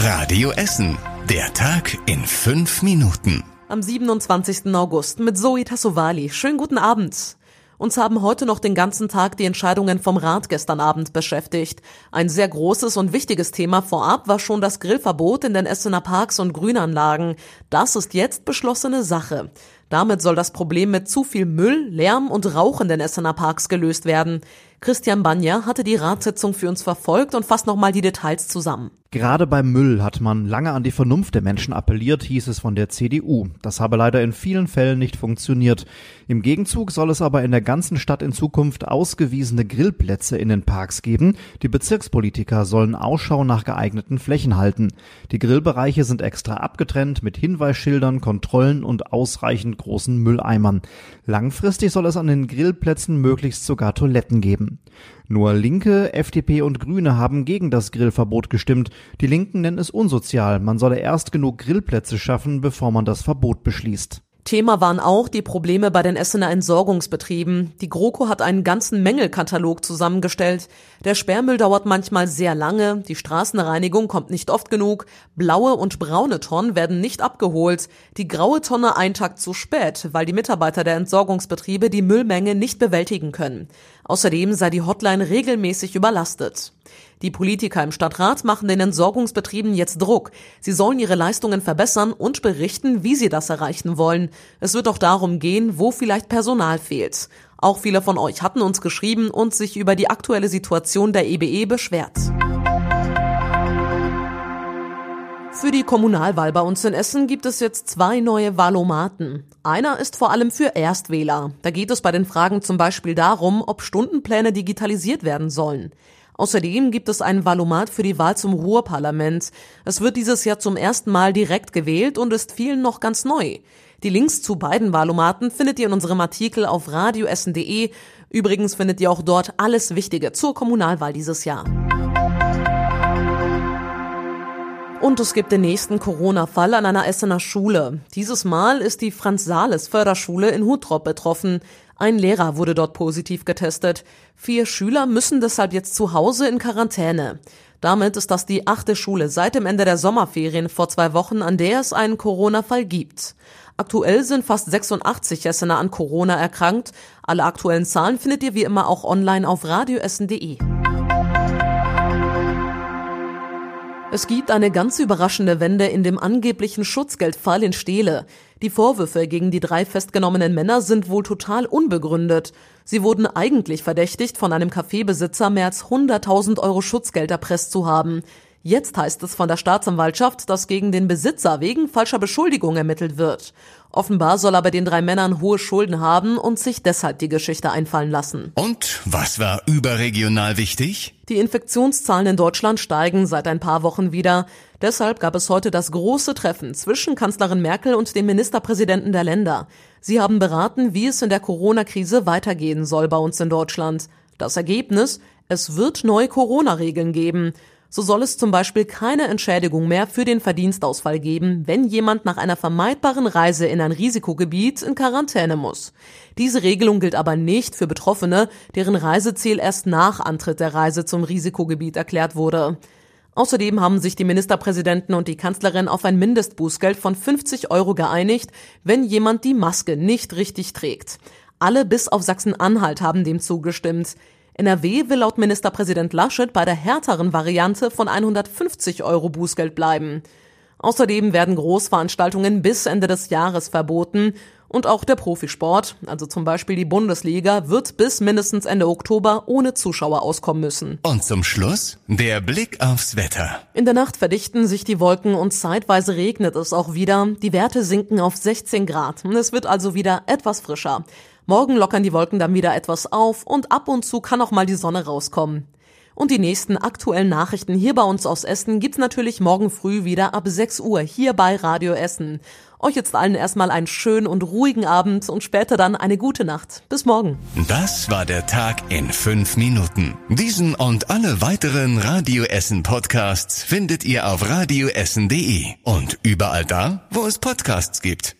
Radio Essen. Der Tag in fünf Minuten. Am 27. August mit Zoe Tassovali. Schönen guten Abend. Uns haben heute noch den ganzen Tag die Entscheidungen vom Rat gestern Abend beschäftigt. Ein sehr großes und wichtiges Thema vorab war schon das Grillverbot in den Essener Parks und Grünanlagen. Das ist jetzt beschlossene Sache. Damit soll das Problem mit zu viel Müll, Lärm und Rauch in den Essener Parks gelöst werden. Christian Banja hatte die Ratssitzung für uns verfolgt und fasst nochmal die Details zusammen. Gerade beim Müll hat man lange an die Vernunft der Menschen appelliert, hieß es von der CDU. Das habe leider in vielen Fällen nicht funktioniert. Im Gegenzug soll es aber in der ganzen Stadt in Zukunft ausgewiesene Grillplätze in den Parks geben. Die Bezirkspolitiker sollen Ausschau nach geeigneten Flächen halten. Die Grillbereiche sind extra abgetrennt mit Hinweisschildern, Kontrollen und ausreichend großen Mülleimern. Langfristig soll es an den Grillplätzen möglichst sogar Toiletten geben. Nur Linke, FDP und Grüne haben gegen das Grillverbot gestimmt. Die Linken nennen es unsozial. Man solle erst genug Grillplätze schaffen, bevor man das Verbot beschließt. Thema waren auch die Probleme bei den Essener Entsorgungsbetrieben. Die GroKo hat einen ganzen Mängelkatalog zusammengestellt. Der Sperrmüll dauert manchmal sehr lange, die Straßenreinigung kommt nicht oft genug, blaue und braune Tonnen werden nicht abgeholt, die graue Tonne einen Tag zu spät, weil die Mitarbeiter der Entsorgungsbetriebe die Müllmenge nicht bewältigen können. Außerdem sei die Hotline regelmäßig überlastet. Die Politiker im Stadtrat machen den Entsorgungsbetrieben jetzt Druck. Sie sollen ihre Leistungen verbessern und berichten, wie sie das erreichen wollen. Es wird auch darum gehen, wo vielleicht Personal fehlt. Auch viele von euch hatten uns geschrieben und sich über die aktuelle Situation der EBE e beschwert. Für die Kommunalwahl bei uns in Essen gibt es jetzt zwei neue Wahlomaten. Einer ist vor allem für Erstwähler. Da geht es bei den Fragen zum Beispiel darum, ob Stundenpläne digitalisiert werden sollen. Außerdem gibt es einen Valomat für die Wahl zum Ruhrparlament. Es wird dieses Jahr zum ersten Mal direkt gewählt und ist vielen noch ganz neu. Die Links zu beiden Valomaten findet ihr in unserem Artikel auf radioessen.de. Übrigens findet ihr auch dort alles Wichtige zur Kommunalwahl dieses Jahr. Und es gibt den nächsten Corona-Fall an einer Essener Schule. Dieses Mal ist die Franz-Sales-Förderschule in Hutrop betroffen. Ein Lehrer wurde dort positiv getestet. Vier Schüler müssen deshalb jetzt zu Hause in Quarantäne. Damit ist das die achte Schule seit dem Ende der Sommerferien vor zwei Wochen, an der es einen Corona-Fall gibt. Aktuell sind fast 86 Essener an Corona erkrankt. Alle aktuellen Zahlen findet ihr wie immer auch online auf radioessen.de. Es gibt eine ganz überraschende Wende in dem angeblichen Schutzgeldfall in Steele. Die Vorwürfe gegen die drei festgenommenen Männer sind wohl total unbegründet. Sie wurden eigentlich verdächtigt, von einem Kaffeebesitzer mehr als 100.000 Euro Schutzgeld erpresst zu haben. Jetzt heißt es von der Staatsanwaltschaft, dass gegen den Besitzer wegen falscher Beschuldigung ermittelt wird. Offenbar soll aber den drei Männern hohe Schulden haben und sich deshalb die Geschichte einfallen lassen. Und was war überregional wichtig? Die Infektionszahlen in Deutschland steigen seit ein paar Wochen wieder. Deshalb gab es heute das große Treffen zwischen Kanzlerin Merkel und den Ministerpräsidenten der Länder. Sie haben beraten, wie es in der Corona-Krise weitergehen soll bei uns in Deutschland. Das Ergebnis? Es wird neue Corona-Regeln geben. So soll es zum Beispiel keine Entschädigung mehr für den Verdienstausfall geben, wenn jemand nach einer vermeidbaren Reise in ein Risikogebiet in Quarantäne muss. Diese Regelung gilt aber nicht für Betroffene, deren Reiseziel erst nach Antritt der Reise zum Risikogebiet erklärt wurde. Außerdem haben sich die Ministerpräsidenten und die Kanzlerin auf ein Mindestbußgeld von 50 Euro geeinigt, wenn jemand die Maske nicht richtig trägt. Alle bis auf Sachsen-Anhalt haben dem zugestimmt. NRW will laut Ministerpräsident Laschet bei der härteren Variante von 150 Euro Bußgeld bleiben. Außerdem werden Großveranstaltungen bis Ende des Jahres verboten und auch der Profisport, also zum Beispiel die Bundesliga, wird bis mindestens Ende Oktober ohne Zuschauer auskommen müssen. Und zum Schluss der Blick aufs Wetter. In der Nacht verdichten sich die Wolken und zeitweise regnet es auch wieder. Die Werte sinken auf 16 Grad. Es wird also wieder etwas frischer. Morgen lockern die Wolken dann wieder etwas auf und ab und zu kann auch mal die Sonne rauskommen. Und die nächsten aktuellen Nachrichten hier bei uns aus Essen gibt's natürlich morgen früh wieder ab 6 Uhr hier bei Radio Essen. Euch jetzt allen erstmal einen schönen und ruhigen Abend und später dann eine gute Nacht. Bis morgen. Das war der Tag in fünf Minuten. Diesen und alle weiteren Radio Essen Podcasts findet ihr auf radioessen.de und überall da, wo es Podcasts gibt.